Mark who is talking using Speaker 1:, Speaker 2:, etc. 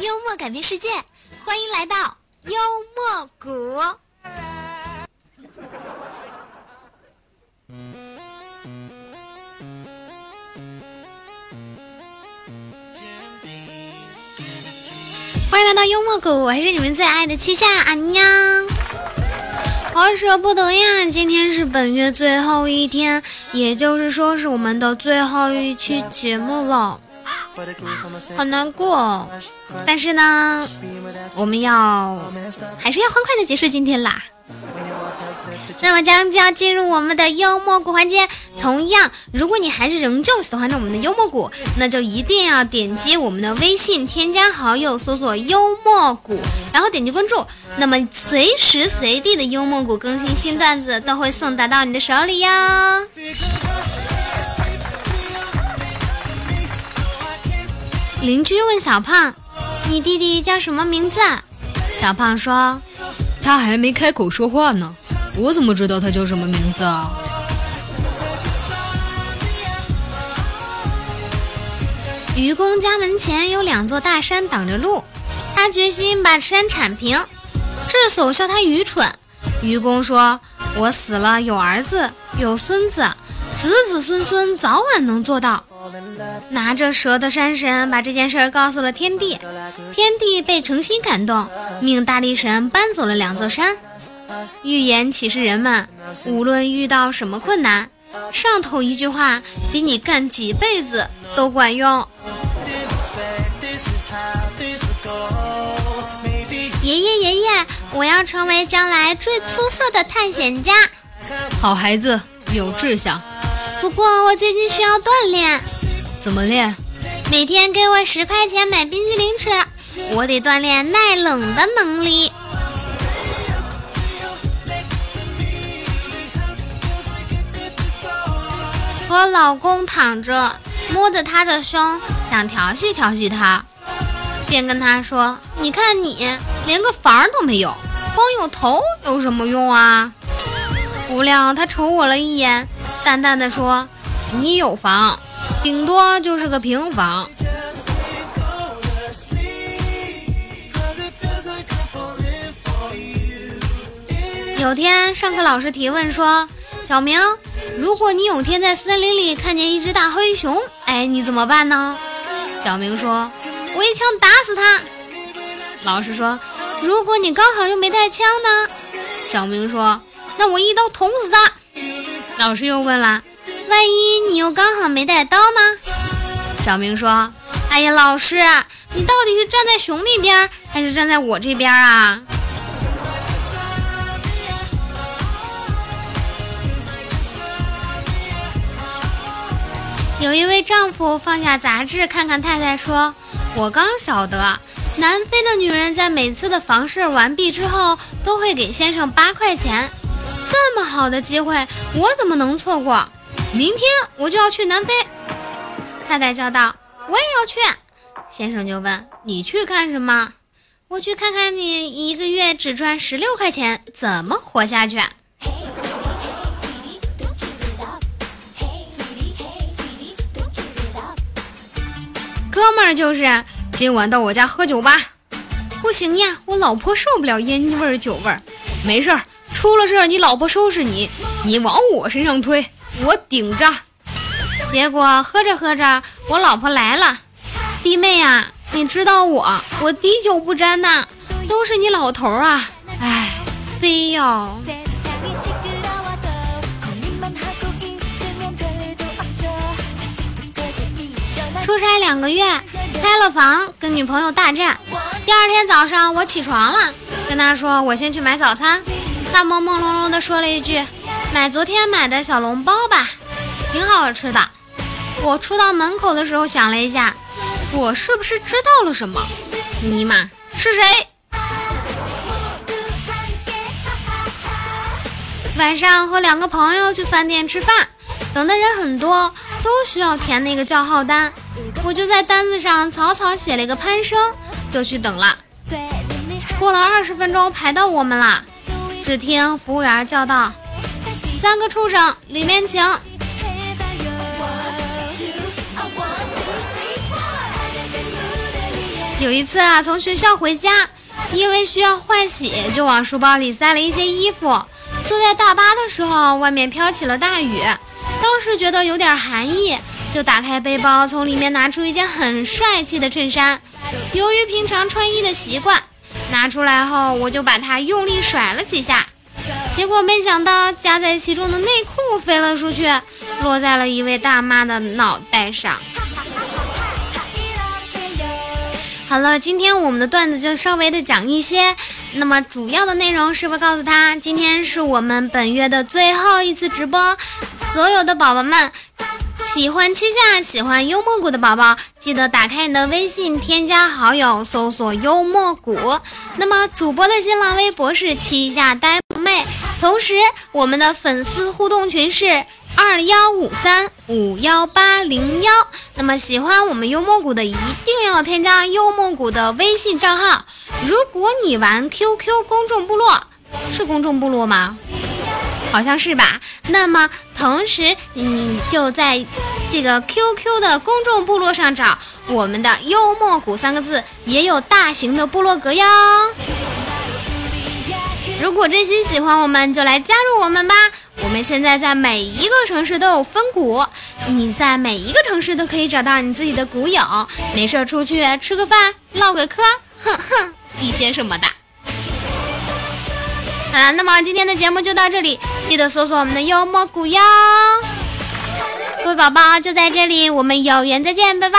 Speaker 1: 幽默改变世界，欢迎来到幽默谷。欢迎来到幽默谷，我还是你们最爱的七夏阿娘。好舍不得呀，今天是本月最后一天，也就是说是我们的最后一期节目了，好难过。但是呢，我们要还是要欢快的结束今天啦。那么将就要进入我们的幽默谷环节。同样，如果你还是仍旧喜欢着我们的幽默谷，那就一定要点击我们的微信，添加好友，搜索幽默谷，然后点击关注。那么随时随地的幽默谷更新新段子都会送达到你的手里哟。邻居问小胖：“你弟弟叫什么名字？”小胖说：“
Speaker 2: 他还没开口说话呢。”我怎么知道他叫什么名字啊？
Speaker 1: 愚公家门前有两座大山挡着路，他决心把山铲平。智叟笑他愚蠢。愚公说：“我死了有儿子有孙子，子子孙孙早晚能做到。”拿着蛇的山神把这件事儿告诉了天帝，天帝被诚心感动，命大力神搬走了两座山。预言启示人们，无论遇到什么困难，上头一句话比你干几辈子都管用。爷爷爷爷，我要成为将来最出色的探险家。
Speaker 2: 好孩子，有志向。
Speaker 1: 不过我最近需要锻炼。
Speaker 2: 怎么练？
Speaker 1: 每天给我十块钱买冰激凌吃。我得锻炼耐冷的能力。和老公躺着，摸着他的胸，想调戏调戏他，便跟他说：“你看你连个房都没有，光有头有什么用啊？”不料他瞅我了一眼，淡淡的说：“你有房，顶多就是个平房。”有天上课，老师提问说：“小明。”如果你有天在森林里看见一只大黑熊，哎，你怎么办呢？小明说：“我一枪打死它。”老师说：“如果你刚好又没带枪呢？”小明说：“那我一刀捅死它。”老师又问了：“万一你又刚好没带刀呢？”小明说：“哎呀，老师，你到底是站在熊那边还是站在我这边啊？”有一位丈夫放下杂志，看看太太，说：“我刚晓得，南非的女人在每次的房事完毕之后，都会给先生八块钱。这么好的机会，我怎么能错过？明天我就要去南非。”太太叫道：“我也要去。”先生就问：“你去干什么？”“我去看看你一个月只赚十六块钱，怎么活下去。”哥们儿就是今晚到我家喝酒吧，不行呀，我老婆受不了烟味儿、酒味儿。没事儿，出了事儿你老婆收拾你，你往我身上推，我顶着。结果喝着喝着，我老婆来了，弟妹呀，你知道我，我滴酒不沾呐，都是你老头儿啊，哎，非要。出差两个月，开了房，跟女朋友大战。第二天早上我起床了，跟她说我先去买早餐。她朦朦胧胧的说了一句：“买昨天买的小笼包吧，挺好吃的。”我出到门口的时候想了一下，我是不是知道了什么？尼玛，是谁？晚上和两个朋友去饭店吃饭，等的人很多，都需要填那个叫号单。我就在单子上草草写了一个潘生，就去等了。过了二十分钟，排到我们了。只听服务员叫道：“三个畜生，里面请。”有一次啊，从学校回家，因为需要换洗，就往书包里塞了一些衣服。坐在大巴的时候，外面飘起了大雨，当时觉得有点寒意，就打开背包，从里面拿出一件很帅气的衬衫。由于平常穿衣的习惯，拿出来后我就把它用力甩了几下，结果没想到夹在其中的内裤飞了出去，落在了一位大妈的脑袋上。好了，今天我们的段子就稍微的讲一些。那么主要的内容是不告诉他，今天是我们本月的最后一次直播。所有的宝宝们，喜欢七夏、喜欢幽默谷的宝宝，记得打开你的微信，添加好友，搜索幽默谷。那么主播的新浪微博是七夏呆妹，同时我们的粉丝互动群是。二幺五三五幺八零幺，那么喜欢我们幽默谷的一定要添加幽默谷的微信账号。如果你玩 QQ 公众部落，是公众部落吗？好像是吧。那么同时你就在这个 QQ 的公众部落上找我们的幽默谷三个字，也有大型的部落格哟。如果真心喜欢我们，就来加入我们吧。我们现在在每一个城市都有分股，你在每一个城市都可以找到你自己的股友，没事出去吃个饭、唠个嗑，哼哼，一些什么的。好了，那么今天的节目就到这里，记得搜索我们的幽默股哟。各位宝宝就在这里，我们有缘再见，拜拜。